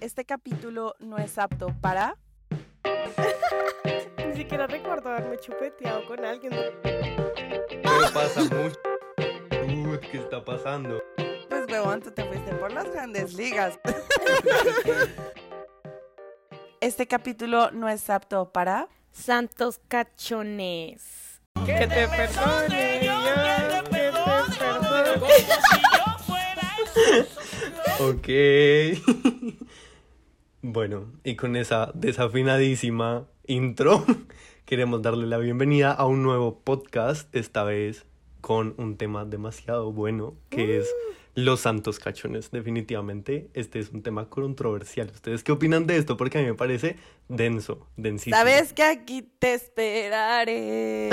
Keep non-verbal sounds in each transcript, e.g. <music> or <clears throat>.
Este capítulo no es apto para... <laughs> Ni siquiera recuerdo haberme chupeteado con alguien. Pero pasa mucho. Uy, ¿qué está pasando? Pues huevón, tú te fuiste por las grandes ligas. <laughs> Este capítulo no es apto para... Santos cachones. Que te perdone, Dios, que te perdone. Ok. <laughs> bueno, y con esa desafinadísima intro, <laughs> queremos darle la bienvenida a un nuevo podcast, esta vez con un tema demasiado bueno, que es los santos cachones. Definitivamente, este es un tema controversial. ¿Ustedes qué opinan de esto? Porque a mí me parece denso, densísimo. Sabes que aquí te esperaré.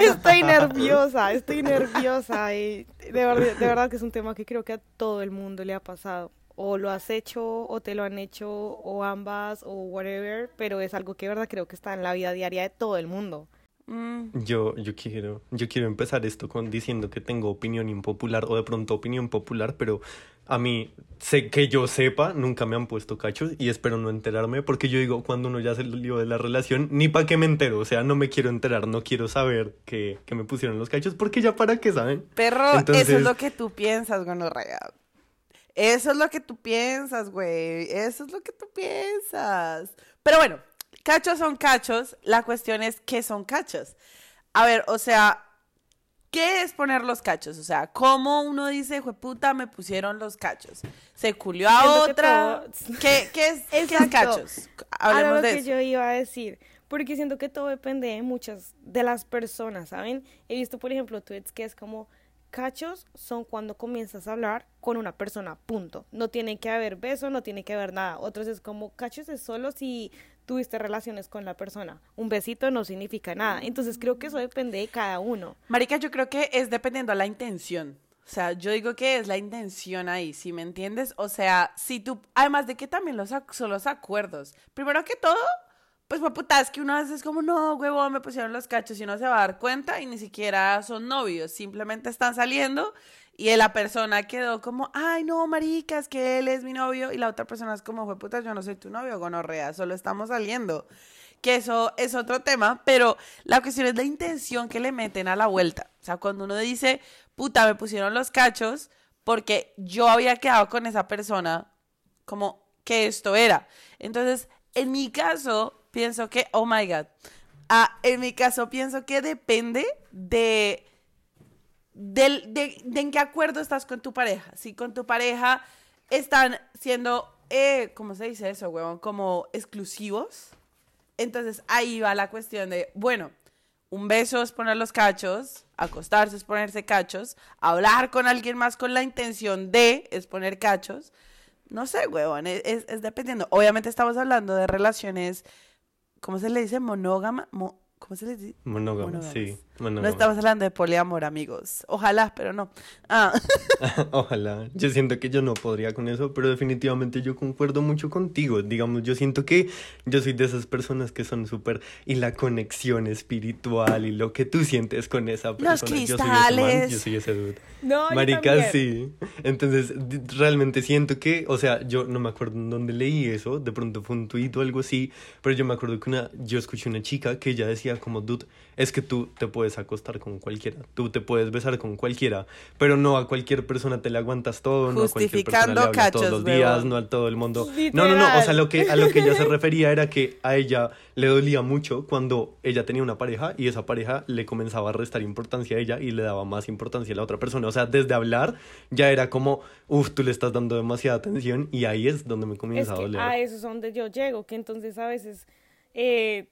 Estoy nerviosa, estoy nerviosa. Y de, verdad, de verdad que es un tema que creo que a todo el mundo le ha pasado. O lo has hecho, o te lo han hecho, o ambas, o whatever. Pero es algo que de verdad creo que está en la vida diaria de todo el mundo. Mm, Yo, yo quiero, yo quiero empezar esto con diciendo que tengo opinión impopular o de pronto opinión popular, pero a mí, sé que yo sepa, nunca me han puesto cachos y espero no enterarme porque yo digo, cuando uno ya se lío de la relación, ni para qué me entero, o sea, no me quiero enterar, no quiero saber que, que me pusieron los cachos porque ya para qué saben. Perro, eso Entonces- es lo que tú piensas, gonorrea. Eso es lo que tú piensas, güey. Eso es lo que tú piensas. Pero bueno, cachos son cachos. La cuestión es qué son cachos. A ver, o sea, ¿qué es poner los cachos? O sea, ¿cómo uno dice, puta, me pusieron los cachos? ¿Se culió a que otra? todo- ¿Qué, qué es, qué es <laughs> cachos? Ahora Hablemos lo de que eso. yo iba a decir, porque siento que todo depende de muchas de las personas, ¿saben? He visto, por ejemplo, tweets que es como cachos son cuando comienzas a hablar con una persona, punto. No tiene que haber beso, no tiene que haber nada. Otros es como cachos es solo si tuviste relaciones con la persona. Un besito no significa nada. Entonces creo que eso depende de cada uno. Marica, yo creo que es dependiendo a la intención. O sea, yo digo que es la intención ahí, ¿sí me entiendes? O sea, si tú, además de que también los, son los acuerdos. Primero que todo, pues fue puta, es que uno a veces es como, no, huevón, me pusieron los cachos y uno se va a dar cuenta y ni siquiera son novios, simplemente están saliendo y la persona quedó como, ay, no, marica, es que él es mi novio y la otra persona es como, fue puta, yo no soy tu novio, gonorrea, solo estamos saliendo. Que eso es otro tema, pero la cuestión es la intención que le meten a la vuelta. O sea, cuando uno dice, puta, me pusieron los cachos porque yo había quedado con esa persona como que esto era. Entonces, en mi caso, pienso que, oh my God, ah, en mi caso pienso que depende de, del- de, en qué acuerdo estás con tu pareja. Si con tu pareja están siendo, eh, ¿cómo se dice eso, huevón? Como exclusivos. Entonces ahí va la cuestión de, bueno, un beso es poner los cachos, acostarse es ponerse cachos, hablar con alguien más con la intención de es poner cachos. No sé, huevón, es- es dependiendo. Obviamente estamos hablando de relaciones, ¿cómo se le dice? Monógama. mo- ¿Cómo se le dice? Monógamo, Monógamas. Sí, No estamos hablando de poliamor, amigos. Ojalá, pero no. Ah, <laughs> Ojalá. Yo siento que yo no podría con eso, pero definitivamente yo concuerdo mucho contigo. Digamos, yo siento que yo soy de esas personas que son súper... Y la conexión espiritual y lo que tú sientes con esa persona. Los Yo soy ese man, cristales. yo soy ese dude. No, yo Marica, también. sí. Entonces, realmente siento que, o sea, yo no me acuerdo en dónde leí eso, de pronto fue un tuit o algo así, pero yo me acuerdo que una, yo escuché una chica que ella decía como, dude, es que tú te puedes acostar con cualquiera, tú te puedes besar con cualquiera, pero no a cualquier persona te le aguantas todo, no a cualquier persona Justificando le hablas cachos, todos los días, no a todo el mundo. No, no, no, o sea, Literal. lo que, a lo que ella se <laughs> refería era que a ella le dolía mucho cuando ella tenía una pareja y esa pareja le comenzaba a restar importancia a ella y le daba más importancia a la otra persona. O sea, desde hablar ya era como, uff, tú le estás dando demasiada atención y ahí es donde me Es comienza a que doler. a eso es donde yo llego, que entonces a veces eh,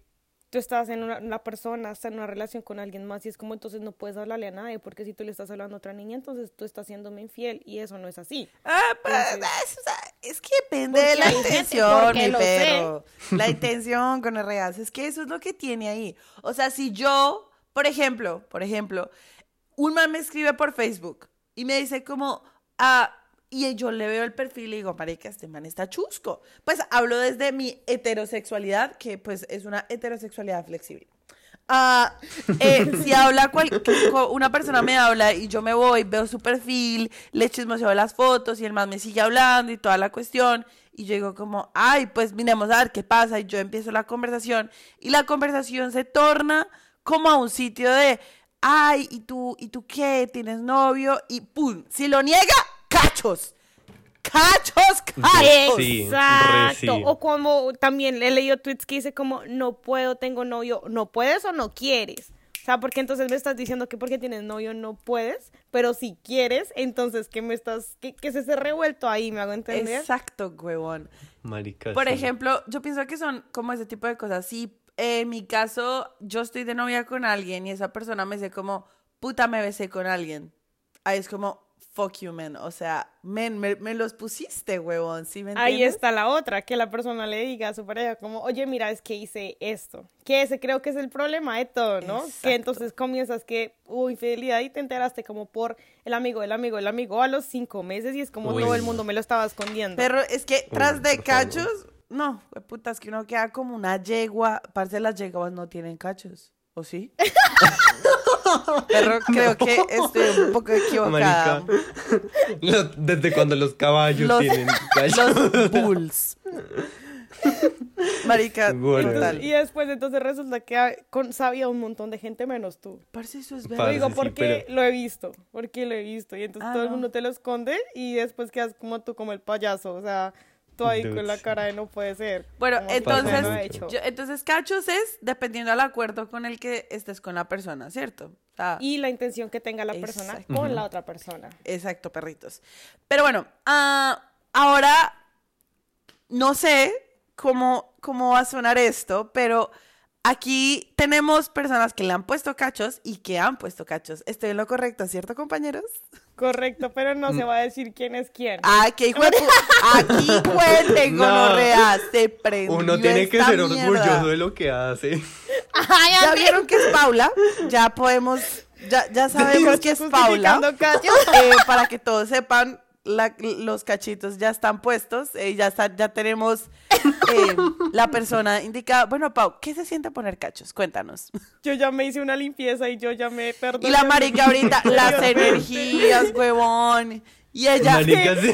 tú estás en una, persona, estás en una relación con alguien más y es como entonces no puedes hablarle a nadie porque si tú le estás hablando a otra niña, entonces tú estás siéndome infiel y eso no es así. ah, pues, Entonces- es, que depende de la intención, mi sé. perro. La intención con el real. Es que eso es lo que tiene ahí. O sea, si yo, por ejemplo, por ejemplo, un man me escribe por Facebook y me dice como, ah, y yo le veo el perfil y digo, marica, este man está chusco. Pues hablo desde mi heterosexualidad, que pues es una heterosexualidad flexible. Ah, eh, <laughs> si habla cual- una persona me habla y yo me voy, veo su perfil, le chismoseo las fotos y el man me sigue hablando y toda la cuestión y yo digo como, ay, pues miremos a ver qué pasa y yo empiezo la conversación y la conversación se torna como a un sitio de, ay, ¿y tú, ¿y tú qué? ¿Tienes novio? Y pum, si lo niega, cachos, cachos, cachos. Sí, Exacto. sí. O como también he leído tweets que dice como no puedo, tengo novio, no puedes o no quieres. O sea, porque entonces me estás diciendo que porque tienes novio no puedes, pero si quieres, entonces que me estás, que, que se esté revuelto ahí, me hago entender. Exacto, huevón. Marica. Por ejemplo, yo pienso que son como ese tipo de cosas. Si eh, en mi caso yo estoy de novia con alguien y esa persona me dice como, puta, me besé con alguien. Ahí es como, fuck you, man. O sea, men, me, me los pusiste, huevón. ¿Sí me Ahí entiendes? está la otra, que la persona le diga a su pareja como, oye, mira, es que hice esto. Que ese creo que es el problema de todo, ¿no? Exacto. Que entonces comienzas que hubo infidelidad y te enteraste como por el amigo, el amigo, el amigo a los cinco meses y es como Uy. todo el mundo me lo estaba escondiendo. Pero es que tras Uy, de cachos, no, puta, es que uno queda como una yegua. Parce, las yeguas no tienen cachos. ¿O sí? <laughs> Pero <laughs> creo que estoy un poco equivocada. Marica. Los- Desde cuando los caballos Los- tienen <laughs> callos. Los bulls. Marica, Bueno. total. Y después entonces resulta que con, sabía un montón de gente menos tú. Parce, eso es Lo verdad. Parce, digo sí, porque pero- lo he visto, porque lo he visto. Y entonces Ah, todo el no. mundo te lo esconde y después quedas como tú, como el payaso. O sea, tú ahí Dude, con la cara de no puede ser. Bueno, entonces, no lo he hecho. yo- entonces cachos es dependiendo del acuerdo con el que estés con la persona, ¿cierto? O sea, Y la intención que tenga la persona con la otra persona. Exacto, perritos. Pero bueno, ah, ahora no sé cómo, cómo va a sonar esto, pero aquí tenemos personas que le han puesto cachos y que han puesto cachos. Estoy en lo correcto, ¿cierto, compañeros? Correcto, pero no se va a decir quién es quién. Ah, hijo pu- Aquí cuente, <laughs> No. gonorrea, se prendió Uno tiene que ser mierda. orgulloso de lo que hace. Ya vieron que es Paula, ya podemos, ya, ya <laughs> sabemos que es Paula. Eh, para que todos sepan, la- los cachitos ya están puestos, eh, ya, está, ya tenemos <laughs> eh, la persona indicada. Bueno, Pau, ¿qué se siente poner cachos? Cuéntanos. Yo ya me hice una limpieza y yo ya me perdoné. Y la marica ahorita, <laughs> las energías, huevón. Y ella Marica, sí.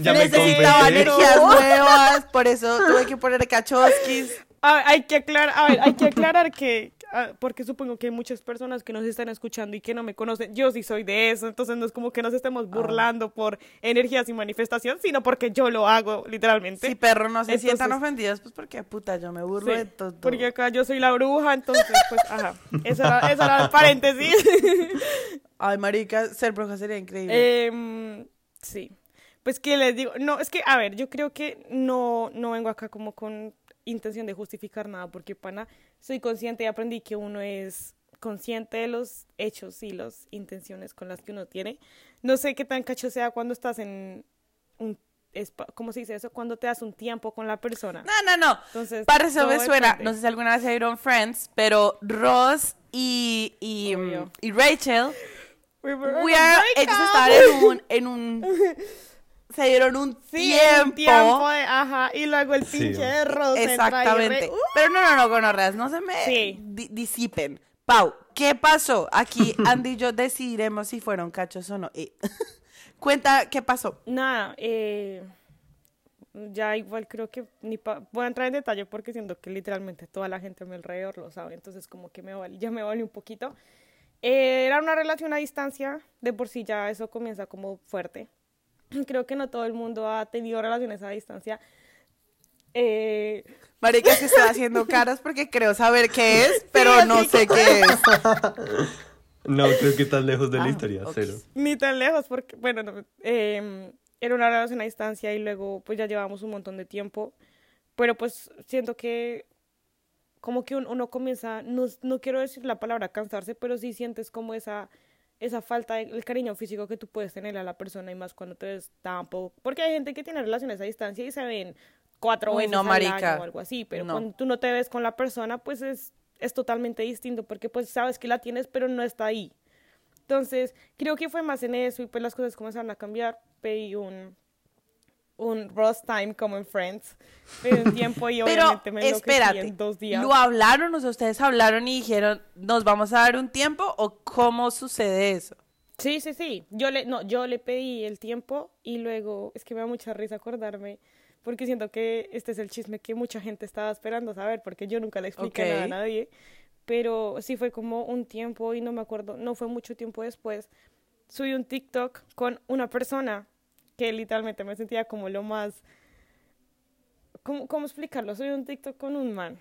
Yo necesitaba energías <laughs> nuevas, por eso tuve que poner cachoskis. Ah, hay que aclarar, a ver, hay que aclarar que, porque supongo que hay muchas personas que nos están escuchando y que no me conocen. Yo sí soy de eso, entonces no es como que nos estemos Ah. burlando por energías y manifestación, sino porque yo lo hago, literalmente. Si perro no se Entonces- sientan ofendidos, pues porque puta, yo me burlo Sí, de todo. porque acá yo soy la bruja, entonces, pues, ajá. Eso era, eso era el <laughs> paréntesis. <laughs> Ay, marica, ser bruja sería increíble. Em, sí. Pues que les digo, no, es que, a ver, yo creo que no, no vengo acá como con intención de justificar nada, porque pana, soy consciente y aprendí que uno es consciente de los hechos y las intenciones con las que uno tiene. No sé qué tan cacho sea cuando estás en un, ¿cómo se dice eso? Cuando te das un tiempo con la persona. No, no, no. Entonces, Para eso me suena, depende. no sé si alguna vez se vieron Friends, pero Ross y, y, y Rachel, We were we are- ellos estaban en un, en un, <laughs> se dieron un Sí, tiempo. un tiempo de- ajá, y luego el Sí. pinche de Rosa entra y Exactamente. re- ¡Uh! Pero no, no, no, gonorreas, no se me Sí. di- disipen. Pau, ¿qué pasó? Aquí <laughs> Andy y yo decidiremos si fueron cachos o no. Eh, <laughs> Cuenta, ¿qué pasó? Nada, eh, ya igual creo que ni pa- voy a entrar en detalle porque siento que literalmente toda la gente a mi alrededor lo sabe, entonces como que me vale, ya me vale un poquito. Eh, era una relación a distancia, de por sí ya eso comienza como fuerte. <clears throat> Creo que no todo el mundo ha tenido relaciones a distancia. Eh, Marica, que estoy haciendo <laughs> caras porque creo saber qué es, pero no sé qué es. <laughs> No, creo que estás lejos de la Ah, historia, cero. Ni tan lejos, porque, bueno, no, eh, era una relación a distancia y luego pues ya llevamos un montón de tiempo, pero pues siento que como que un- uno comienza, no, no quiero decir la palabra cansarse, pero sí sientes como esa, esa falta de el cariño físico que tú puedes tener a la persona y más cuando te ves tampoco, porque hay gente que tiene relaciones a distancia y se ven cuatro Uy, veces no, al marica. año o algo así, pero No. cuando tú no te ves con la persona, pues es, es totalmente distinto, porque pues sabes que la tienes, pero no está ahí. Entonces, creo que fue más en eso y pues las cosas comenzaron a cambiar. Pedí un, un Ross Time como en Friends. Pero un tiempo y <laughs> Pero obviamente me espérate, en dos días. ¿lo hablaron? O sea, ustedes hablaron y dijeron, ¿nos vamos a dar un tiempo? ¿O cómo sucede eso? Sí, sí, sí. Yo le, no, yo le pedí el tiempo y luego, es que me da mucha risa acordarme, porque siento que este es el chisme que mucha gente estaba esperando saber, porque yo nunca le expliqué Ok. nada a nadie. Pero sí fue como un tiempo y no me acuerdo, no fue mucho tiempo después. Subí un TikTok con una persona que literalmente me sentía como lo más... ¿Cómo, cómo explicarlo? Subí un TikTok con un man.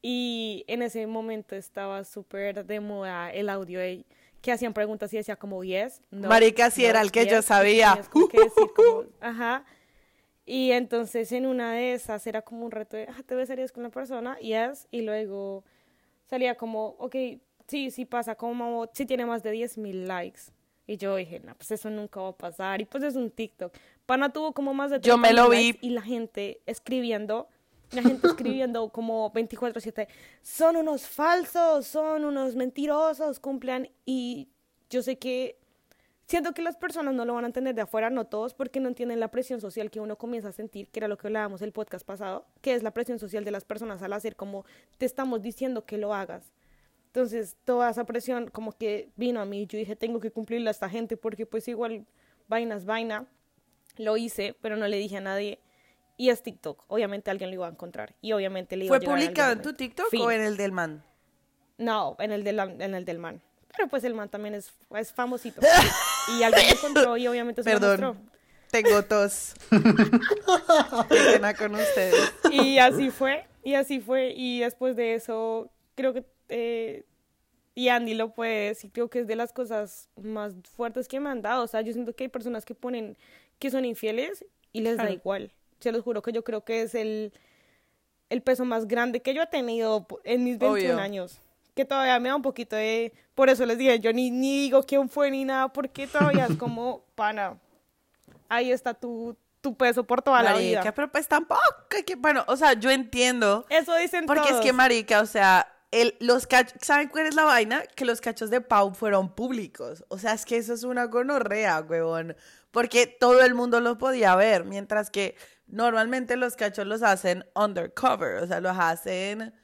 Y en ese momento estaba súper de moda el audio de- que hacían preguntas y decía como yes, no. Marica, sí no, era el que yo yes, y sabía. como que decir como, <laughs> ajá. Y entonces en una de esas era como un reto de, ah, ¿te besarías con la persona? Yes. Y luego salía como, ok, sí, sí pasa, como si tiene más de 10 mil likes. Y yo dije, no, pues eso nunca va a pasar. Y pues es un TikTok. Pana tuvo como más de Yo me 30.000 lo vi. Y la gente escribiendo, la gente escribiendo <laughs> como 24-7, son unos falsos, son unos mentirosos, cumplan. Y yo sé que siento que las personas no lo van a entender de afuera, no todos, porque no entienden la presión social que uno comienza a sentir, que era lo que hablábamos el podcast pasado, que es la presión social de las personas al hacer como te estamos diciendo que lo hagas. Entonces, toda esa presión como que vino a mí, yo dije, tengo que cumplirle a esta gente porque pues igual vaina es vaina. Lo hice, pero no le dije a nadie. Y es TikTok, obviamente alguien lo iba a encontrar y obviamente le iba a ¿Fue publicado en tu. TikTok Fin. o en el del man? No, en el, del, en el del man. Pero pues el man también es, es famosito. <laughs> y alguien lo encontró y obviamente se lo mostró. Perdón, tengo tos. <laughs> Qué pena con ustedes. Y así fue, y así fue. Y después de eso, creo que, eh, y Andy lo puede decir, creo que es de las cosas más fuertes que me han dado. O sea, yo siento que hay personas que ponen que son infieles y les da Claro. igual. Se los juro que yo creo que es el, el peso más grande que yo he tenido en mis 21 Obvio. años. Que todavía me da un poquito de... Por eso les dije, yo ni, ni digo quién fue ni nada, porque todavía es como, <laughs> pana, ahí está tu, tu peso por toda la Marica, vida. pero pues tampoco, que, bueno, o sea, yo entiendo. Eso dicen Porque es todos. que, marica, o sea, el, los cachos, ¿saben cuál es la vaina? Que los cachos de Pau fueron públicos. O sea, es que eso es una gonorrea, huevón. Porque todo el mundo los podía ver, mientras que normalmente los cachos los hacen undercover, o sea, los hacen...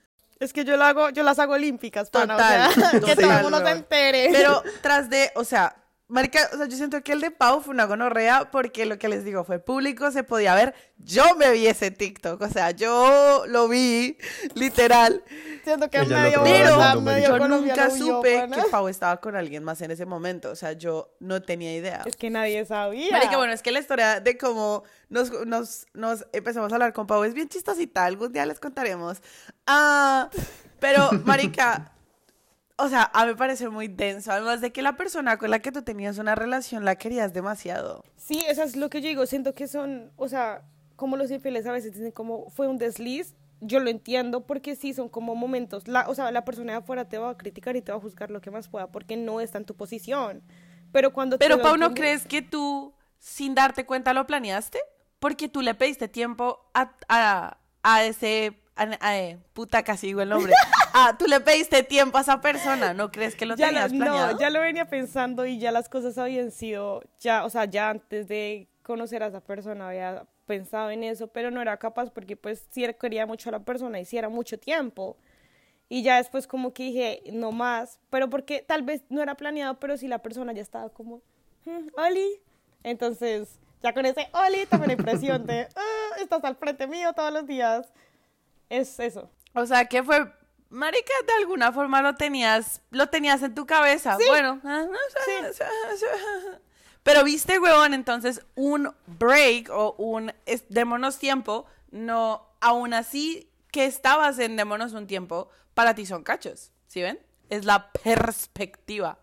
Es que yo, lo hago, yo las hago olímpicas, pana, Total, o sea, <laughs> que todo el mundo se entere. Pero tras de, o sea, marica, o sea, yo siento que el de Pau fue una gonorrea porque lo que les digo fue público, se podía ver. Yo me vi ese TikTok, o sea, yo lo vi, literal. Siento que Ella medio, Pero medio yo nunca supe que Pau estaba con alguien más en ese momento, o sea, yo no tenía idea. Es que nadie sabía. Marica, bueno, es que la historia de cómo nos, nos, nos empezamos a hablar con Pau es bien chistosita, algún día les contaremos. Ah, pero, Marica, o sea, a mí me parece muy denso, además de que la persona con la que tú tenías una relación la querías demasiado. Sí, eso es lo que yo digo. Siento que son, o sea, como los infieles a veces dicen como fue un desliz. Yo lo entiendo porque sí son como momentos. La, o sea, la persona de afuera te va a criticar y te va a juzgar lo que más pueda porque no está en tu posición. Pero cuando Pero, Pau, ¿no crees que tú, sin darte cuenta, lo planeaste? Porque tú le pediste tiempo a, a, a ese... A, a- eh, puta, casi digo el nombre. <laughs> Ah, tú le pediste tiempo a esa persona, ¿no crees que lo ya tenías planeado? No, ya lo venía pensando y ya las cosas habían sido, ya, o sea, ya antes de conocer a esa persona había pensado en eso, pero no era capaz porque pues sí quería mucho a la persona y sí era mucho tiempo. Y ya después como que dije, no más, pero porque tal vez no era planeado, pero si la persona ya estaba como, "Mm, Oli. Entonces, ya con ese Oli tomé la impresión de, "Ah, estás al frente mío todos los días. Es eso. O sea, que fue, marica, de alguna forma lo tenías, lo tenías en tu cabeza. Bueno, ah, pero viste, huevón, entonces un break o un es- démonos tiempo, no, aún así que estabas en démonos un tiempo, para ti son cachos, ¿sí ven? Es la perspectiva.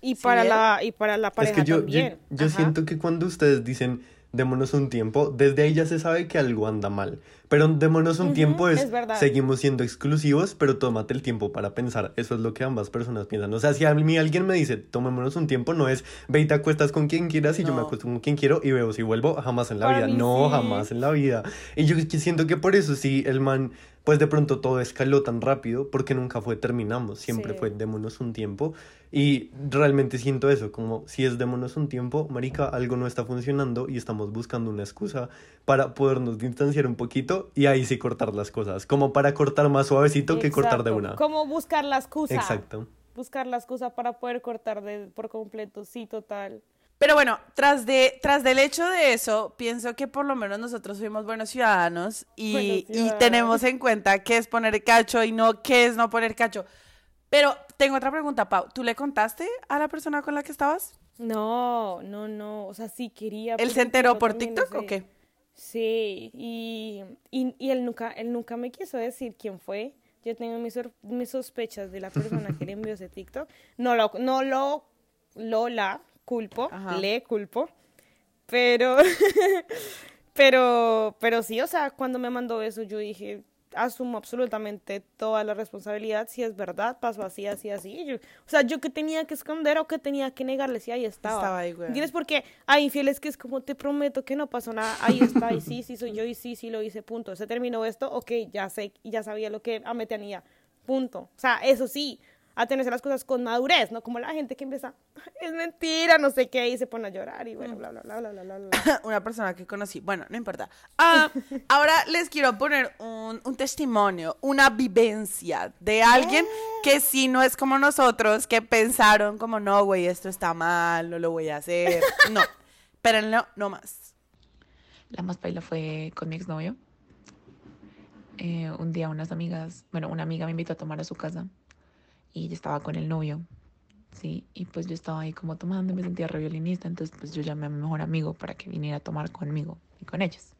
Y Sí, para la y para la Es que yo, también. siento que cuando ustedes dicen démonos un tiempo, desde ahí ya se sabe que algo anda mal. Pero démonos un tiempo es, es verdad. seguimos siendo exclusivos, pero tómate el tiempo para pensar. Eso es lo que ambas personas piensan. O sea, si a mí alguien me dice, tomémonos un tiempo, no es, ve y te acuestas con quien quieras y yo me acuesto con quien quiero y veo si vuelvo, jamás en la Para vida. No, sí. jamás en la vida. Y yo siento que por eso sí, el man pues de pronto todo escaló tan rápido porque nunca fue terminamos, siempre Sí. fue démonos un tiempo y realmente siento eso, como si es démonos un tiempo, marica, algo no está funcionando y estamos buscando una excusa para podernos distanciar un poquito y ahí sí cortar las cosas, como para cortar más suavecito que cortar de Exacto. una. Como buscar la excusa. Exacto. Buscar la excusa para poder cortar de, por completo, sí, total. Pero bueno, tras, de, tras del hecho de eso, pienso que por lo menos nosotros fuimos buenos ciudadanos y, Buenos y ciudadanos. tenemos en cuenta qué es poner cacho y no qué es no poner cacho. Pero tengo otra pregunta, Pau. ¿Tú le contaste a la persona con la que estabas? No, no, no. O sea, sí quería. ¿Él porque se enteró por TikTok o qué? Sí, y, y, y él, nunca, él nunca me quiso decir quién fue. Yo tengo mis, mis sospechas de la persona que le envió ese TikTok. No lo, no lo, lo la culpo, Ajá. le culpo, pero, <laughs> pero, pero sí, o sea, cuando me mandó eso yo dije, asumo absolutamente toda la responsabilidad, si es verdad, pasó así, así, así. Yo- o sea, yo que tenía que esconder o que tenía que negarle si ahí estaba. Estaba ahí, güey. ¿Entiendes? Porque hay infieles que es como, te prometo que no pasó nada, ahí está, y sí, sí soy yo, y sí, sí lo hice, punto. Se terminó esto, ok, ya sé, ya sabía lo que me tenía, punto. O sea, eso sí, a las cosas con madurez, ¿no? Como la gente que empieza, es mentira, no sé qué, y se pone a llorar, y bueno, bla, bla, bla, bla, bla, bla, bla. <laughs> Una persona que conocí. Bueno, no importa. Ah, <laughs> ahora les quiero poner un, un testimonio, una vivencia de alguien que sí no es como nosotros, que pensaron como, no, güey, esto está mal, no lo voy a hacer. <laughs> No, pero no, no más. La más paila fue con mi exnovio. Eh, un día unas amigas, bueno, una amiga me invitó a tomar a su casa y yo estaba con el novio, sí, y pues yo estaba ahí como tomando me sentía re violinista, entonces pues yo llamé a mi mejor amigo para que viniera a tomar conmigo y con ellos.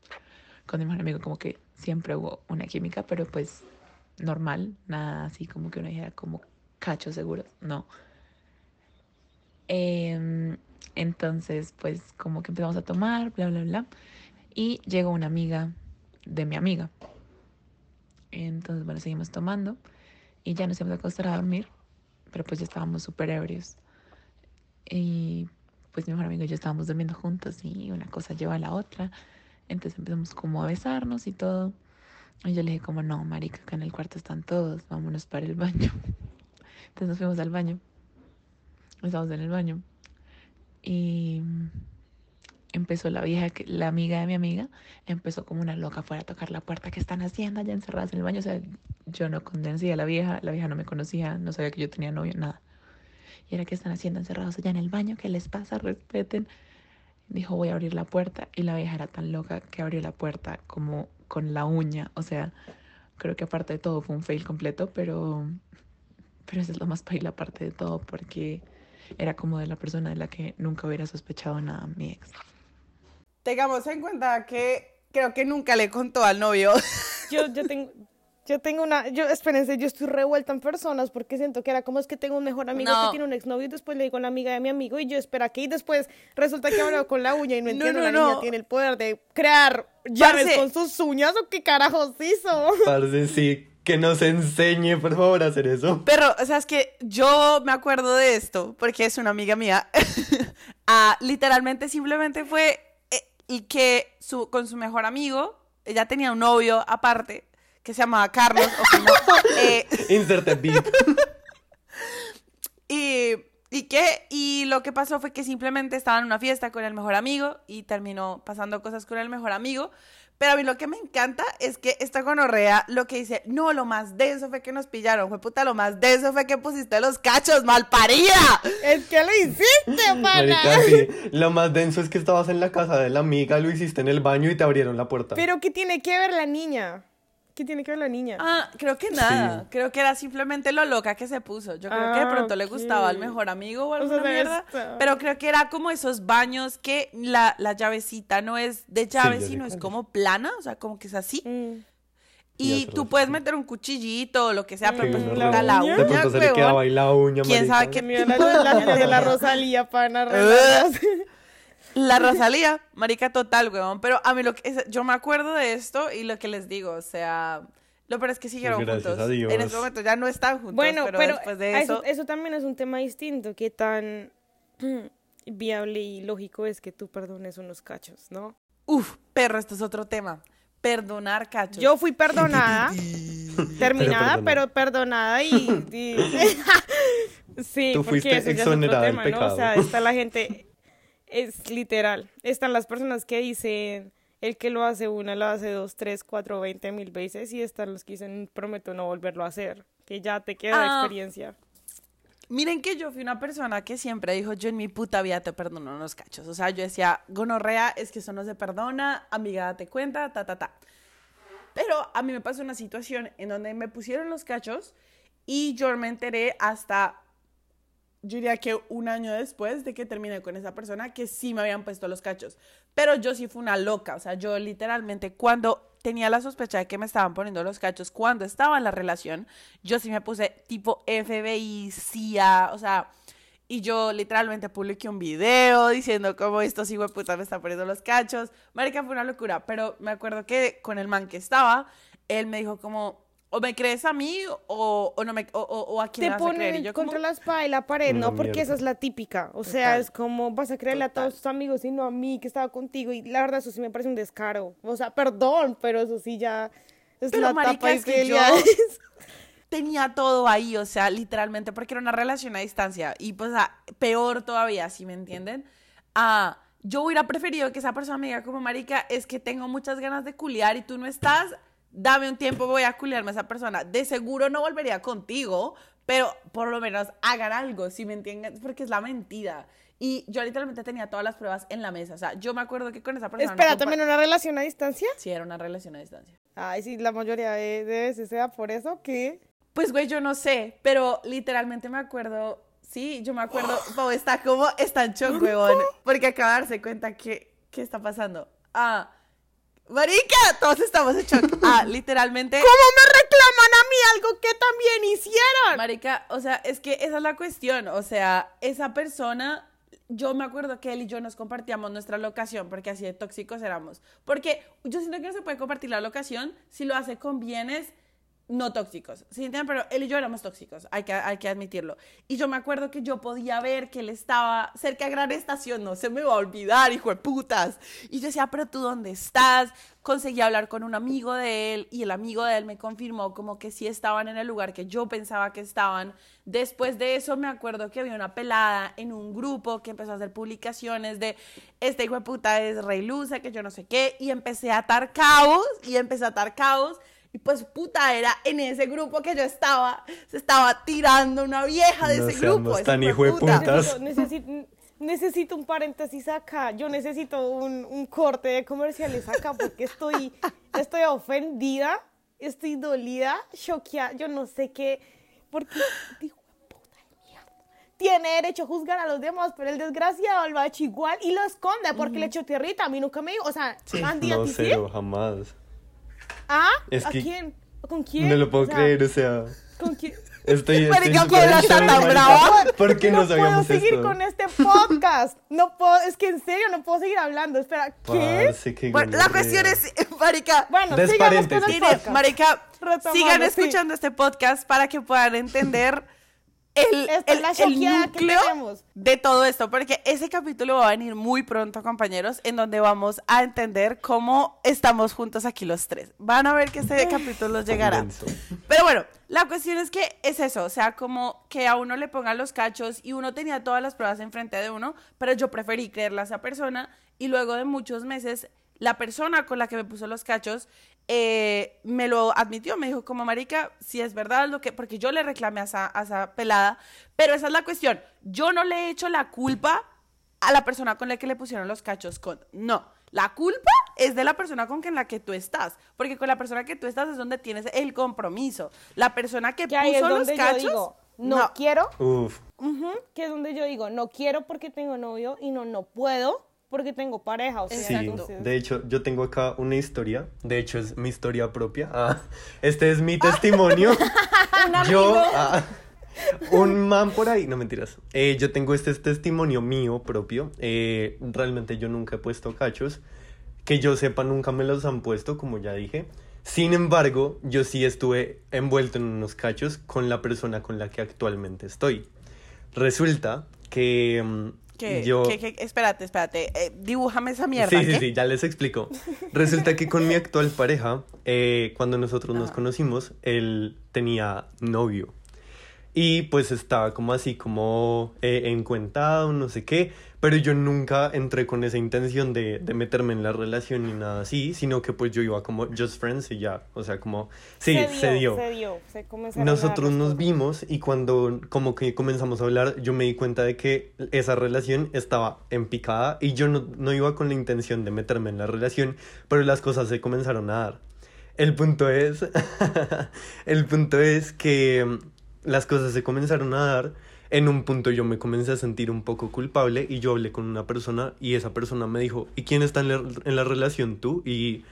Con mi mejor amigo como que siempre hubo una química, pero pues normal, nada así como que uno dijera como cacho seguro, no. Em, entonces, pues como que empezamos a tomar, bla, bla, bla. Y llegó una amiga de mi amiga. Entonces, bueno, seguimos tomando y ya nos íbamos a acostar a dormir, pero pues ya estábamos súper ebrios. Y pues mi mejor amigo y yo estábamos durmiendo juntos y una cosa lleva a la otra. Entonces empezamos como a besarnos y todo. Y yo le dije como, no, marica, acá en el cuarto están todos, vámonos para el baño. <laughs> Entonces nos fuimos al baño. Estábamos en el baño. Y empezó la vieja, que- la amiga de mi amiga, empezó como una loca fuera a tocar la puerta. ¿Qué están haciendo allá encerradas en el baño? O sea, yo no convencía a la vieja, la vieja no me conocía, no sabía que yo tenía novio, nada. Y era, ¿qué están haciendo encerrados allá en el baño? ¿Qué les pasa? Respeten. Dijo, voy a abrir la puerta. Y la vieja era tan loca que abrió la puerta como con la uña. O sea, creo que aparte de todo fue un fail completo, pero, pero eso es lo más paila aparte de todo, porque era como de la persona de la que nunca hubiera sospechado nada, mi ex. Tengamos en cuenta que creo que nunca le contó al novio. <laughs> Yo, yo tengo... Yo tengo una, yo, espérense, yo estoy revuelta en personas porque siento que era como es que tengo un mejor amigo No. que tiene un exnovio y después le digo a la amiga de mi amigo y yo espera que y después resulta que habló con la uña y <laughs> no entiendo, no, la no. niña tiene el poder de crear llaves Parce. con sus uñas o qué carajos hizo. <laughs> Parce, sí, que nos enseñe, por favor, a hacer eso. Pero, o sea, es que yo me acuerdo de esto porque es una amiga mía. Ah, literalmente simplemente fue y que su, con su mejor amigo, ella tenía un novio aparte que se llamaba Carlos. o que no, <laughs> eh, Inserte beat. <laughs> y, ¿Y qué? Y lo que pasó fue que simplemente estaba en una fiesta con el mejor amigo y terminó pasando cosas con el mejor amigo. Pero a mí lo que me encanta es que esta gonorrea lo que dice, no, lo más denso fue que nos pillaron, fue puta, lo más denso fue que pusiste los cachos, mal parida. Es que lo hiciste, <laughs> pana. Marica, sí. Lo más denso es que estabas en la casa de la amiga, lo hiciste en el baño y te abrieron la puerta. Pero ¿qué tiene que ver la niña? ¿Qué tiene que ver la niña? Ah, creo que nada. Sí. Creo que era simplemente lo loca que se puso. Yo creo que de Ah, pronto le gustaba al mejor amigo o alguna de mierda. Pero creo que era como esos baños que la, la llavecita no es de llave, sino es como plana. O sea, como que es así. Mm. Y tú puedes meter un cuchillito o lo que sea, pero Mm, pues horrible. puta, la uña. De pronto se le quedaba ahí la uña, ¿Quién marica. sabe qué Mira la, la, la la Rosalía, pana. <laughs> <laughs> <laughs> La Rosalía, marica total, weón. Pero a mí lo que es- yo me acuerdo de esto y lo que les digo, o sea, lo peor es que siguieron Gracias juntos. a Dios. En este momento ya no están juntos, Bueno, pero, pero, después de eso, eso, eso también es un tema distinto. Qué tan <clears throat> viable y lógico es que tú perdones unos cachos, ¿no? uf, perro, esto es otro tema. Perdonar cachos. Yo fui perdonada. <laughs> terminada, perdonada. pero, perdonada y... y- <laughs> <laughs> sí, Tú porque fuiste eso ya es otro exonerada del tema, ¿no? O pecado. sea, está la gente, es literal, están las personas que dicen, el que lo hace una, lo hace dos, tres, cuatro, veinte mil veces, y están los que dicen, prometo no volverlo a hacer, que ya te queda Ah. experiencia. Miren que yo fui una persona que siempre dijo, yo en mi puta vida te perdono unos cachos. O sea, yo decía, gonorrea, es que eso no se perdona, amiga, date cuenta, ta, ta, ta. Pero a mí me pasó una situación en donde me pusieron los cachos y yo me enteré hasta, yo diría que un año después de que terminé con esa persona, que sí me habían puesto los cachos. Pero yo sí fui una loca, o sea, yo literalmente cuando tenía la sospecha de que me estaban poniendo los cachos, cuando estaba en la relación, yo sí me puse tipo FBI, CIA, o sea, y yo literalmente publiqué un video diciendo cómo estos puta me están poniendo los cachos. Marica, fue una locura, pero me acuerdo que con el man que estaba, él me dijo como, o me crees a mí o, o no me, o, o- o a quién Te me vas a creer. Y ponen yo como, contra la espada y la pared, Una ¿no? Porque mierda. esa es la típica. O sea, Total. es como vas a creerle a Total. todos tus amigos y no a mí que estaba contigo. Y la verdad, eso sí me parece un descaro. O sea, perdón, pero eso sí ya es Pero, la marica, tapa es que yo- <laughs> tenía todo ahí, o sea, literalmente, porque era una relación a distancia. Y pues, ah, peor todavía, si me entienden. Ah, yo hubiera preferido que esa persona me diga como, marica, es que tengo muchas ganas de culiar y tú no estás, dame un tiempo, voy a culiarme a esa persona. De seguro no volvería contigo, pero por lo menos hagan algo, si me entienden, porque es la mentira. Y yo literalmente tenía todas las pruebas en la mesa. O sea, yo me acuerdo que con esa persona... no Espera, compa- ¿también una relación a distancia? Sí, era una relación a distancia. Ay, sí, la mayoría de, de veces sea por eso que... Pues, güey, yo no sé, pero literalmente me acuerdo, sí, yo me acuerdo, Pau está como, está en shock, huevón, porque acaba de darse cuenta que, ¿qué está pasando? Ah, marica, todos estamos en shock. Ah, <laughs> literalmente, ¿Cómo me reclaman a mí algo que también hicieron? marica, o sea, es que esa es la cuestión, o sea, esa persona, yo me acuerdo que él y yo nos compartíamos nuestra locación, porque así de tóxicos éramos, porque yo siento que no se puede compartir la locación si lo hace con bienes no tóxicos, ¿sí? Pero él y yo éramos tóxicos, hay que, hay que admitirlo. Y yo me acuerdo que yo podía ver que él estaba cerca de Gran Estación, no se me va a olvidar, hijo de putas. Y yo decía, pero tú dónde estás? Conseguí hablar con un amigo de él y el amigo de él me confirmó como que sí estaban en el lugar que yo pensaba que estaban. Después de eso me acuerdo que había una pelada en un grupo que empezó a hacer publicaciones de este hijo de puta es Rey Luce, que yo no sé qué, y empecé a atar caos y empecé a atar caos. Y pues puta, era en ese grupo que yo estaba, se estaba tirando una vieja de No ese grupo. tan hijo de putas. Necesito, necesito, necesito un paréntesis acá. Yo necesito un, un corte de comerciales acá porque estoy, estoy ofendida, estoy dolida, choqueada. Yo no sé qué. Porque, hijo de puta de mierda. Tiene derecho a juzgar a los demás, pero el desgraciado lo ha hecho igual y lo esconde porque le echó tierrita. A mí nunca me dijo. O sea, Andy, ¿a No, ti sí? jamás. ¿Ah? Es ¿A que quién? ¿Con quién? No lo puedo O sea, creer, o sea, ¿Con quién? <laughs> estoy... estoy tan brava. <laughs> ¿Por qué no, no puedo seguir esto? con este podcast. No puedo, es que en serio no puedo seguir hablando. Espera, ¿qué? Parce, qué Bueno, la cuestión es, <laughs> marica, Bueno, sigamos con el podcast. marica, Retomando, sigan sí. escuchando este podcast para que puedan entender el, Esta es el- la el choqueada que núcleo tenemos. de todo esto, porque ese capítulo va a venir muy pronto, compañeros, en donde vamos a entender cómo estamos juntos aquí los tres. Van a ver que este capítulo llegará. Pero bueno, la cuestión es que es eso, o sea, como que a uno le pongan los cachos y uno tenía todas las pruebas enfrente de uno, pero yo preferí creerle a esa persona y luego de muchos meses, la persona con la que me puso los cachos eh, me lo admitió, me dijo como marica, si es verdad lo que, porque yo le reclamé a esa, a esa pelada, pero esa es la cuestión, yo no le he hecho la culpa a la persona con la que le pusieron los cachos con, no, la culpa es de la persona con quien la que tú estás, porque con la persona que tú estás es donde tienes el compromiso. La persona que puso los donde cachos, yo digo, no, no. quiero, Uf, ujú, que es donde yo digo, no quiero porque tengo novio y no, no puedo porque tengo pareja. O sea, sí. entonces, De hecho, yo tengo acá una historia. De hecho, es mi historia propia. Ah, este es mi testimonio. <laughs> yo, ah, un man por ahí, no mentiras. Eh, yo tengo este testimonio mío propio. Eh, realmente yo nunca he puesto cachos. Que yo sepa, nunca me los han puesto, como ya dije. Sin embargo, yo sí estuve envuelto en unos cachos con la persona con la que actualmente estoy. Resulta que ¿Qué, Yo- espérate, espérate. eh, dibújame esa mierda. Sí, sí, sí, ya les explico. Resulta que con mi actual pareja, eh, cuando nosotros nos Ajá. conocimos, él tenía novio. Y pues estaba como así, como eh, encuentado, no sé qué. Pero yo nunca entré con esa intención de, de meterme en la relación ni nada así, sino que pues yo iba como just friends y ya. O sea, como, sí, se dio. Se dio, se a dar Nosotros nos vimos y cuando como que comenzamos a hablar, yo me di cuenta de que esa relación estaba en picada y yo no, no iba con la intención de meterme en la relación, pero las cosas se comenzaron a dar. El punto es, <laughs> el punto es que las cosas se comenzaron a dar. En un punto yo me comencé a sentir un poco culpable y yo hablé con una persona y esa persona me dijo, ¿y quién está en la, en la relación tú? Y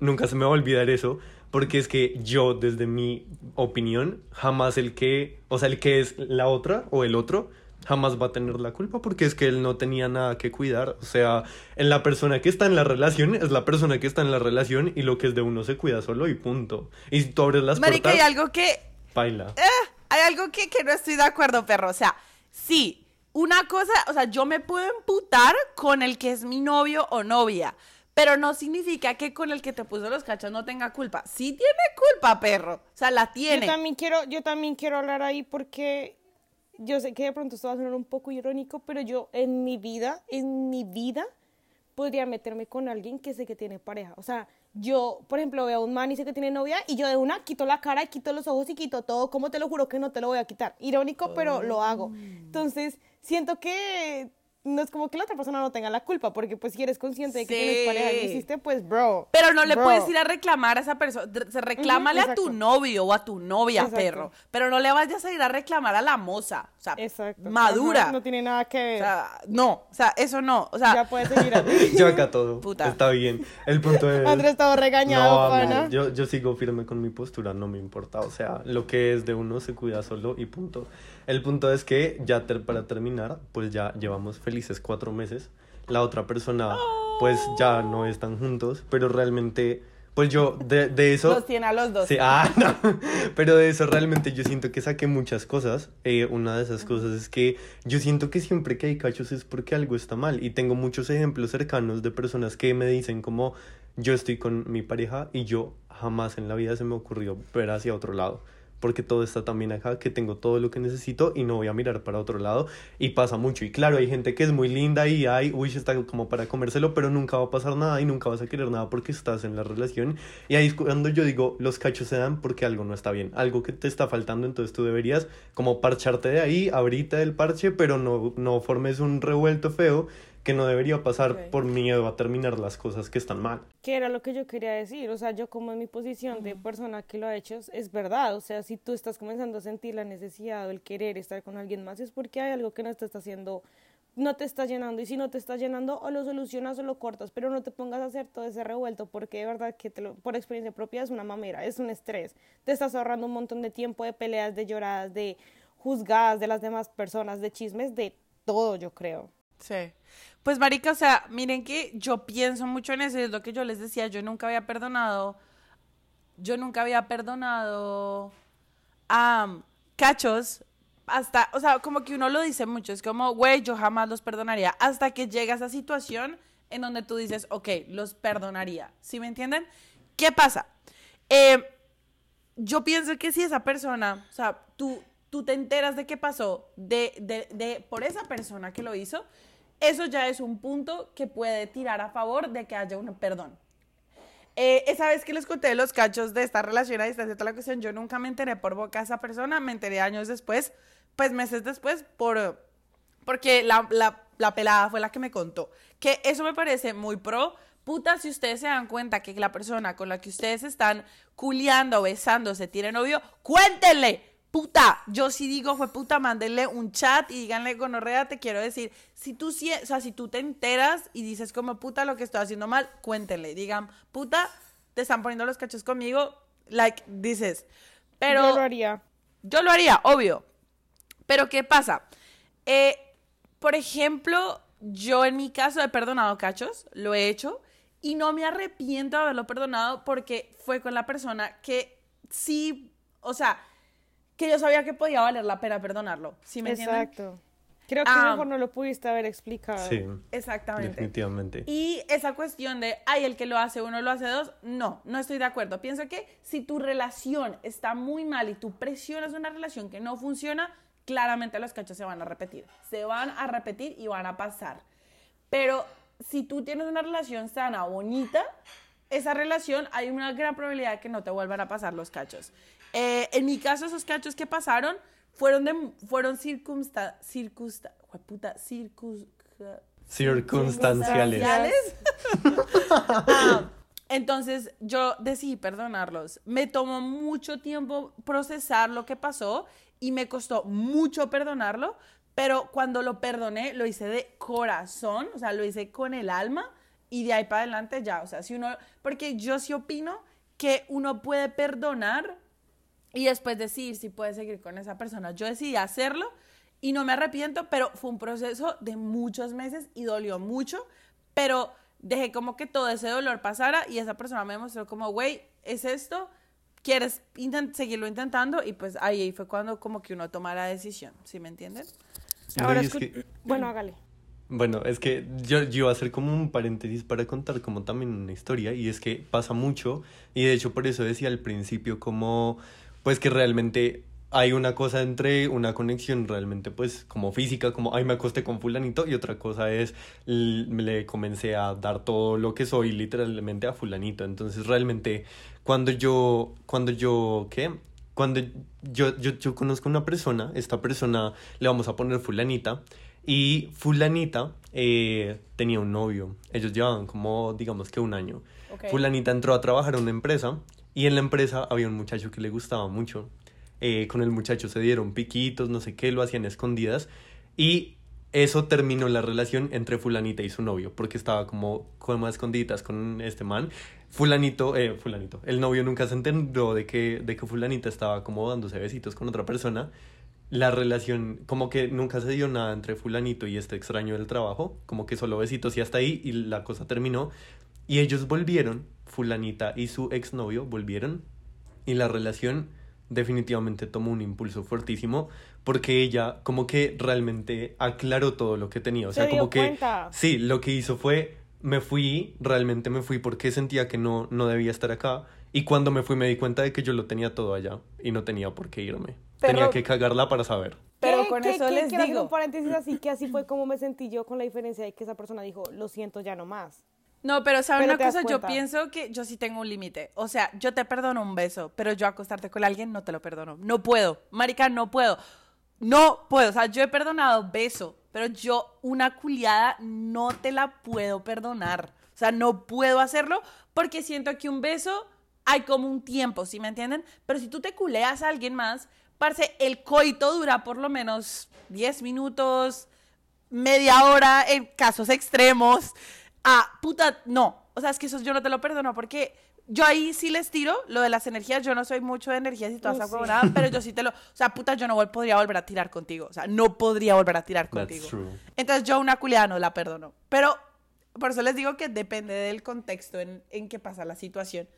nunca se me va a olvidar eso, porque es que yo, desde mi opinión, jamás el que, o sea, el que es la otra o el otro, jamás va a tener la culpa, porque es que él no tenía nada que cuidar. O sea, en la persona que está en la relación es la persona que está en la relación y lo que es de uno se cuida solo y punto. Y si tú abres las Marica, hay puertas, algo que baila. Hay algo que, que no estoy de acuerdo, perro. O sea, sí, una cosa, o sea, yo me puedo emputar con el que es mi novio o novia, pero no significa que con el que te puso los cachos no tenga culpa. Sí tiene culpa, perro. O sea, la tiene. Yo también quiero, yo también quiero hablar ahí porque yo sé que de pronto esto va a sonar un poco irónico, pero yo en mi vida, en mi vida, podría meterme con alguien que sé que tiene pareja. O sea, yo, por ejemplo, veo a un man y sé que tiene novia y yo de una quito la cara y quito los ojos y quito todo. como te lo juro que no te lo voy a quitar? Irónico, pero lo hago. Entonces, siento que no es como que la otra persona no tenga la culpa, porque pues si eres consciente de que Sí. tienes pareja y lo hiciste, pues bro. Pero no le bro. puedes ir a reclamar a esa persona. Se reclámale a tu novio o a tu novia, Exacto. perro. Pero no le vayas a ir a reclamar a la moza. O sea, Exacto. madura. No tiene nada que O ver. sea, no. O sea, eso no. O sea, ya puedes seguir así. <laughs> Yo acá todo. Puta. Está bien. El punto es... Andrés estaba regañado, No, yo, yo sigo firme con mi postura, no me importa. O sea, lo que es de uno se cuida solo y punto. El punto es que ya ter- para terminar, pues ya llevamos felices cuatro meses. La otra persona, pues ya no están juntos, pero realmente, pues yo de, de eso... los tiene a los dos. Sí, ah, <laughs> no. Pero de eso realmente yo siento que saqué muchas cosas. Eh, una de esas cosas es que yo siento que siempre que hay cachos es porque algo está mal. Y tengo muchos ejemplos cercanos de personas que me dicen como yo estoy con mi pareja y yo jamás en la vida se me ocurrió ver hacia otro lado. Porque todo está también acá, que tengo todo lo que necesito y no voy a mirar para otro lado. Y pasa mucho. Y claro, hay gente que es muy linda y hay, uy, está como para comérselo, pero nunca va a pasar nada y nunca vas a querer nada porque estás en la relación. Y ahí cuando yo digo, los cachos se dan porque algo no está bien, algo que te está faltando, entonces tú deberías como parcharte de ahí, abrirte del parche, pero no, no formes un revuelto feo que no debería pasar por miedo a terminar las cosas que están mal. que era lo que yo quería decir, o sea, yo como en mi posición de persona que lo ha hecho, es, es verdad, o sea, si tú estás comenzando a sentir la necesidad o el querer estar con alguien más, es porque hay algo que no te está haciendo, no te está llenando, y si no te está llenando, o lo solucionas o lo cortas, pero no te pongas a hacer todo ese revuelto, porque de verdad que te lo- por experiencia propia es una mamera, es un estrés, te estás ahorrando un montón de tiempo, de peleas, de lloradas, de juzgadas de las demás personas, de chismes, de todo, yo creo. Sí. Pues, marica, o sea, miren que yo pienso mucho en eso, es lo que yo les decía, yo nunca había perdonado, yo nunca había perdonado a cachos hasta, o sea, como que uno lo dice mucho, es como, güey, yo jamás los perdonaría, hasta que llega esa situación en donde tú dices, ok, los perdonaría, ¿sí me entienden? ¿Qué pasa? Eh, yo pienso que si esa persona, o sea, tú, tú te enteras de qué pasó de, de, de, por esa persona que lo hizo, eso ya es un punto que puede tirar a favor de que haya un perdón. Eh, esa vez que les conté los cachos de esta relación a distancia, la cuestión, yo nunca me enteré por boca de esa persona, me enteré años después, pues meses después, por, porque la, la, la pelada fue la que me contó. Que eso me parece muy pro. Puta, si ustedes se dan cuenta que la persona con la que ustedes están culiando, besándose, tiene novio, cuéntenle. Puta, yo sí digo, fue puta, mándenle un chat y díganle, gonorrea, te quiero decir, si tú, sí, o sea, si tú te enteras y dices como, puta, lo que estoy haciendo mal, cuéntenle, digan, puta, te están poniendo los cachos conmigo, like, dices, pero... yo lo haría. Yo lo haría, obvio. Pero ¿qué pasa? Eh, por ejemplo, yo en mi caso he perdonado cachos, lo he hecho, y no me arrepiento de haberlo perdonado porque fue con la persona que sí, o sea, que yo sabía que podía valer la pena perdonarlo. ¿Sí me entienden? Exacto. Creo que Ah. mejor no lo pudiste haber explicado. Sí, Exactamente. definitivamente. Y esa cuestión de, ay, el que lo hace uno lo hace dos, no, no estoy de acuerdo. Pienso que si tu relación está muy mal y tú presionas una relación que no funciona, claramente los cachos se van a repetir. Se van a repetir y van a pasar. Pero si tú tienes una relación sana, bonita, esa relación hay una gran probabilidad de que no te vuelvan a pasar los cachos. Eh, en mi caso, esos cachos que pasaron fueron de fueron circunsta, circunsta, jueputa, circus, Circunstanciales. ¿Circunstanciales? <laughs> Ah, entonces yo decidí perdonarlos. Me tomó mucho tiempo procesar lo que pasó y me costó mucho perdonarlo, pero cuando lo perdoné lo hice de corazón, o sea, lo hice con el alma y de ahí para adelante ya, o sea, si uno, porque yo sí opino que uno puede perdonar y después decidir si puede seguir con esa persona. Yo decidí hacerlo y no me arrepiento, pero fue un proceso de muchos meses y dolió mucho, pero dejé como que todo ese dolor pasara y esa persona me demostró como, güey, es esto, quieres intent- seguirlo intentando y pues ahí fue cuando como que uno toma la decisión, ¿sí me entienden? Ahora es que- Bueno, <clears throat> hágale. Bueno, es que yo, yo iba a hacer como un paréntesis para contar como también una historia y es que pasa mucho y de hecho por eso decía al principio como pues que realmente hay una cosa entre una conexión realmente pues como física, como ay me acosté con fulanito y otra cosa es le comencé a dar todo lo que soy literalmente a fulanito, entonces realmente cuando yo cuando yo ¿qué? Cuando yo, yo, yo conozco una persona, esta persona le vamos a poner fulanita, y fulanita eh, tenía un novio. Ellos llevaban como, digamos que un año. Fulanita entró a trabajar a una empresa y en la empresa había un muchacho que le gustaba mucho. Eh, con el muchacho se dieron piquitos, no sé qué, lo hacían escondidas. Y eso terminó la relación entre fulanita y su novio, porque estaba como como a escondidas con este man. Fulanito, eh, fulanito, el novio nunca se enteró de que, de que fulanita estaba como dándose besitos con otra persona. La relación, como que nunca se dio nada entre fulanito y este extraño del trabajo, como que solo besitos y hasta ahí, y la cosa terminó. Y ellos volvieron, fulanita y su exnovio volvieron, y la relación definitivamente tomó un impulso fuertísimo porque ella como que realmente aclaró todo lo que tenía. O Se sea, como que cuenta. sí, lo que hizo fue me fui, realmente me fui porque sentía que no, no debía estar acá. Y cuando me fui me di cuenta de que yo lo tenía todo allá y no tenía por qué irme. Pero- Tenía que cagarla para saber. Pero ¿Qué- con qué- eso qué- les quiero hacer digo. un paréntesis así que así fue como me sentí yo con la diferencia de que esa persona dijo, lo siento ya no más. No, pero ¿saben Pero una cosa? Yo pienso que yo sí tengo un límite. O sea, yo te perdono un beso, pero yo acostarte con alguien no te lo perdono. No puedo. Marica, no puedo. No puedo. O sea, yo he perdonado beso, pero yo una culiada no te la puedo perdonar. O sea, no puedo hacerlo porque siento que un beso hay como un tiempo, ¿sí me entienden? Pero si tú te culeas a alguien más, parce, el coito dura por lo menos 10 minutos, media hora en casos extremos. Ah, puta, no. O sea, es que eso yo no te lo perdono porque yo ahí sí les tiro lo de las energías. Yo no soy mucho de energías y toda Uh, esa sí. pero yo sí te lo. O sea, puta, yo no vol- podría volver a tirar contigo. O sea, no podría volver a tirar That's contigo. true. Entonces yo una culiada no la perdono. Pero por eso les digo que depende del contexto en, en que pasa la situación.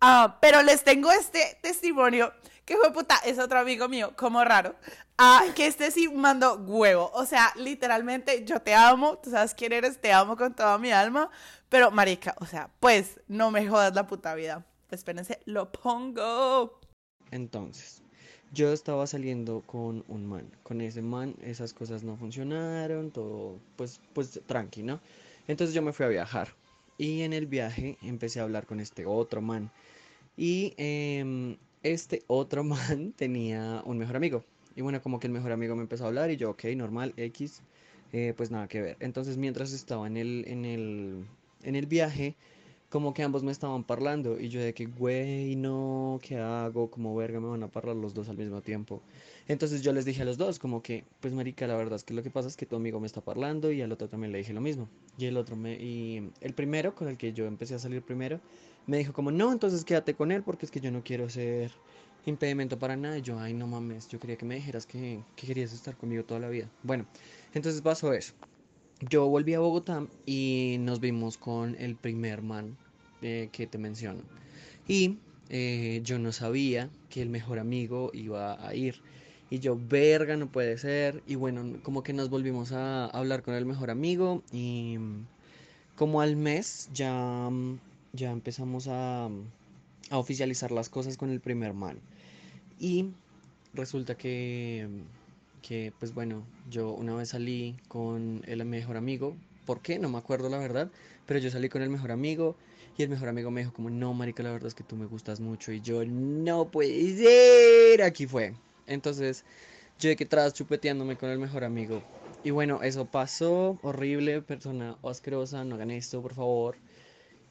Ah, pero les tengo este testimonio que fue puta, es otro amigo mío, como raro. Ah, que este sí mandó huevo. O sea, literalmente, yo te amo, tú sabes quién eres, te amo con toda mi alma. Pero, marica, o sea, pues no me jodas la puta vida. Espérense, lo pongo. Entonces, yo estaba saliendo con un man. Con ese man esas cosas no funcionaron, todo pues pues tranqui, ¿no? Entonces yo me fui a viajar y en el viaje empecé a hablar con este otro man. Y em, este otro <laughs> man tenía un mejor amigo. Y bueno, como que el mejor amigo me empezó a hablar y yo, ok, normal, X, eh, pues nada que ver. Entonces mientras estaba en el, en el, en el viaje, como que ambos me estaban parlando y yo de que, güey, no, ¿qué hago? Como verga, me van a parlar los dos al mismo tiempo. Entonces yo les dije a los dos, como que, pues marica, la verdad es que lo que pasa es que tu amigo me está parlando y al otro también le dije lo mismo. Y el otro me, y el primero con el que yo empecé a salir primero, me dijo como, no, entonces quédate con él porque es que yo no quiero ser impedimento para nada. Y yo, ay, no mames, yo quería que me dijeras que, que querías estar conmigo toda la vida. Bueno, entonces pasó eso. Yo volví a Bogotá y nos vimos con el primer man eh, que te menciono. Y eh, yo no sabía que el mejor amigo iba a ir. Y yo, verga, no puede ser. Y bueno, como que nos volvimos a hablar con el mejor amigo y como al mes ya, ya empezamos a, a oficializar las cosas con el primer man. Y resulta que, que, pues bueno, yo una vez salí con el mejor amigo. ¿Por qué? No me acuerdo la verdad. Pero yo salí con el mejor amigo y el mejor amigo me dijo como, no, marica, la verdad es que tú me gustas mucho. Y yo, no puede ser. Aquí fue. Entonces, yo de que atrás chupeteándome con el mejor amigo. Y bueno, eso pasó. Horrible, persona asquerosa. No hagan esto, por favor.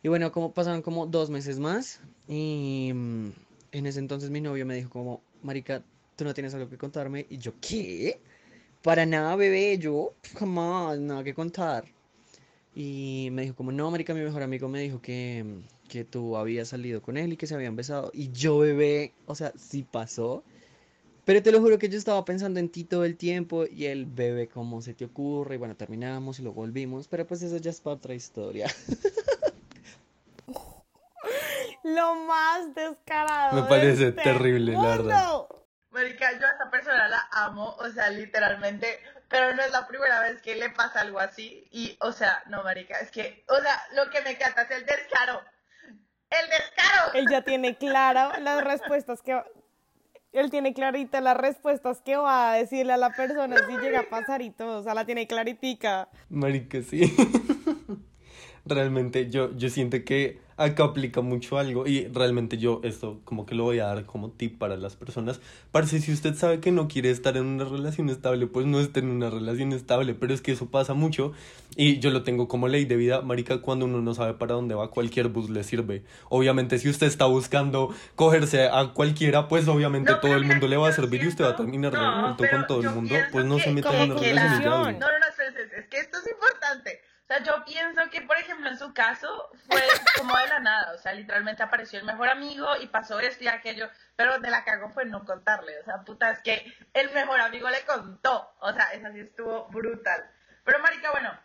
Y bueno, como pasaron como dos meses más. Y mm, en ese entonces mi novio me dijo como, marica, tú no tienes algo que contarme. Y yo, ¿qué? Para nada, bebé. Yo, jamás, nada que contar. Y me dijo como, no, marica, mi mejor amigo me dijo que, que tú habías salido con él y que se habían besado. Y yo, bebé, o sea, sí pasó. Pero te lo juro que yo estaba pensando en ti todo el tiempo y el bebé, ¿cómo se te ocurre? Y bueno, terminamos y luego volvimos, pero pues eso ya es para otra historia. <laughs> Lo más descarado. Me de parece este terrible, la verdad. Marica, yo a esta persona la amo, o sea, literalmente, pero no es la primera vez que le pasa algo así. Y, o sea, no, Marica, es que, o sea, lo que me encanta es el descaro. ¡El descaro! Él ya tiene clara las respuestas que él tiene clarita las respuestas que va a decirle a la persona si llega a pasar y todo, o sea, la tiene claritica. Marica, sí. <laughs> realmente yo, yo siento que acá aplica mucho algo y realmente yo esto como que lo voy a dar como tip para las personas. Parece si usted sabe que no quiere estar en una relación estable, pues no esté en una relación estable, pero es que eso pasa mucho y yo lo tengo como ley de vida, marica, cuando uno no sabe para dónde va, cualquier bus le sirve. Obviamente si usted está buscando cogerse a cualquiera, pues obviamente No, todo el mundo le va a servir y usted va a terminar no, con todo el mundo, pues no se meta en una relación. No, no, no, es que esto es importante. O sea, yo pienso que, por ejemplo, en su caso fue como de la nada. O sea, literalmente apareció el mejor amigo y pasó esto y aquello. Pero donde la cagó fue no contarle. O sea, puta, es que el mejor amigo le contó. O sea, esa sí estuvo brutal. Pero, marica, bueno,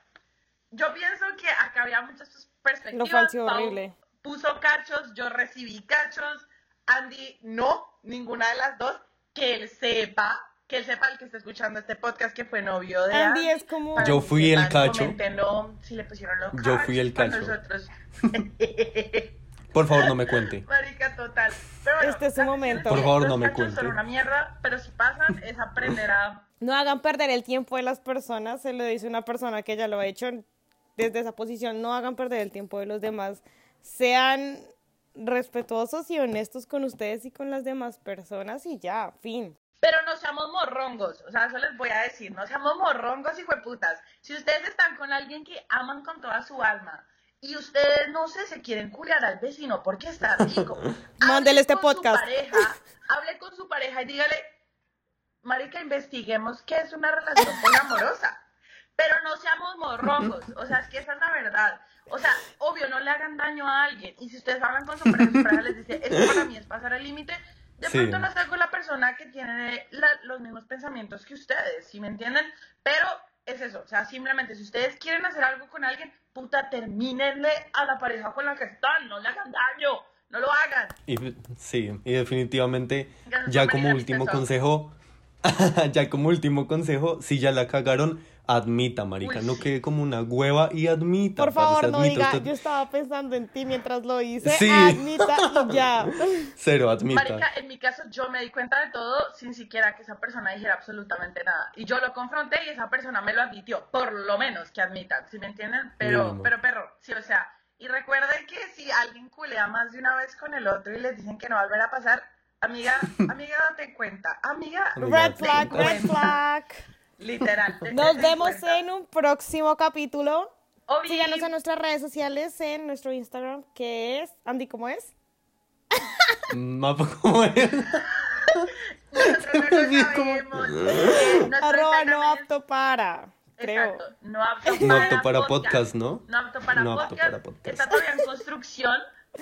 yo pienso que acá había muchas perspectivas. Lo falso horrible. Puso cachos, yo recibí cachos. Andy, no, ninguna de las dos. Que él sepa, que él sepa el que está escuchando este podcast que fue novio de Andy es como- Para Yo fui el cacho. si le pusieron los Yo fui el cacho. nosotros. <laughs> Por favor, no me cuente. Marica, total. Pero bueno, Este es su la momento. Por favor, no me cuente. Son una mierda, pero si pasan es aprender a... <laughs> No hagan perder el tiempo de las personas, se lo dice una persona que ya lo ha hecho desde esa posición, no hagan perder el tiempo de los demás, sean respetuosos y honestos con ustedes y con las demás personas y ya, fin. Pero no seamos morrongos, o sea, eso les voy a decir, no seamos morrongos y putas. Si ustedes están con alguien que aman con toda su alma y ustedes, no sé, se quieren culiar al vecino porque está rico, <laughs> Mándele este podcast. pareja, hable con su pareja y dígale, marica, investiguemos qué es una relación poliamorosa. Pero no seamos morrongos, o sea, es que esa es la verdad. O sea, obvio, no le hagan daño a alguien. Y si ustedes hablan con su pareja, su pareja les dice, eso para mí es pasar el límite, de Sí. pronto no con la persona que tiene la- los mismos pensamientos que ustedes, ¿sí me entienden? Pero es eso, o sea, simplemente si ustedes quieren hacer algo con alguien, puta, termínenle a la pareja con la que están, no le hagan daño, no lo hagan. Y, sí, y definitivamente, Ya como último consejo, <laughs> ya como último consejo, si ya la cagaron, admita, marica, Uy, no quede como una hueva y admita. Por parce, favor, no admita diga, usted- yo estaba pensando en ti mientras lo hice, Sí. admita y ya. <laughs> Cero, admita. Marica, en mi caso yo me di cuenta de todo sin siquiera que esa persona dijera absolutamente nada. Y yo lo confronté y esa persona me lo admitió, por lo menos que admitan, ¿sí me entienden? Pero, pero perro, sí, o sea, y recuerden que si alguien culea más de una vez con el otro y les dicen que no va a volver a pasar, amiga, <laughs> amiga, date cuenta, amiga, Amiga, Red flag, red flag. Literal. te- Nos vemos cuenta. en un próximo capítulo. Obi, Síganos en nuestras redes sociales, en nuestro Instagram, que es, Andy, ¿cómo es? Mapa como es. <laughs> nosotros no lo <laughs> cómo- sabemos. Eh, Arroba no es- apto para, creo. Exacto, no apto para, No apto para podcast, ¿no? No apto para, No apto podcast. para podcast. Está todavía en construcción,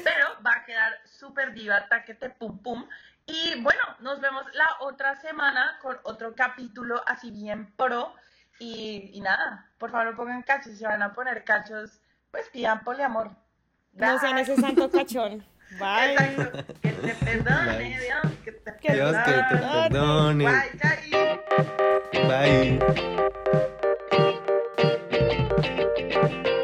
pero va a quedar súper diva, taquete, pum, pum. Y bueno, nos vemos la otra semana con otro capítulo así bien pro. Y, y nada, por favor pongan cachos. Si van a poner cachos, pues pidan poliamor. Bye. No sean ese santo cachón. <laughs> Bye. Exacto. Que te perdone, Dios. Que te perdone. Dios que te perdone. Bye. Bye. Bye.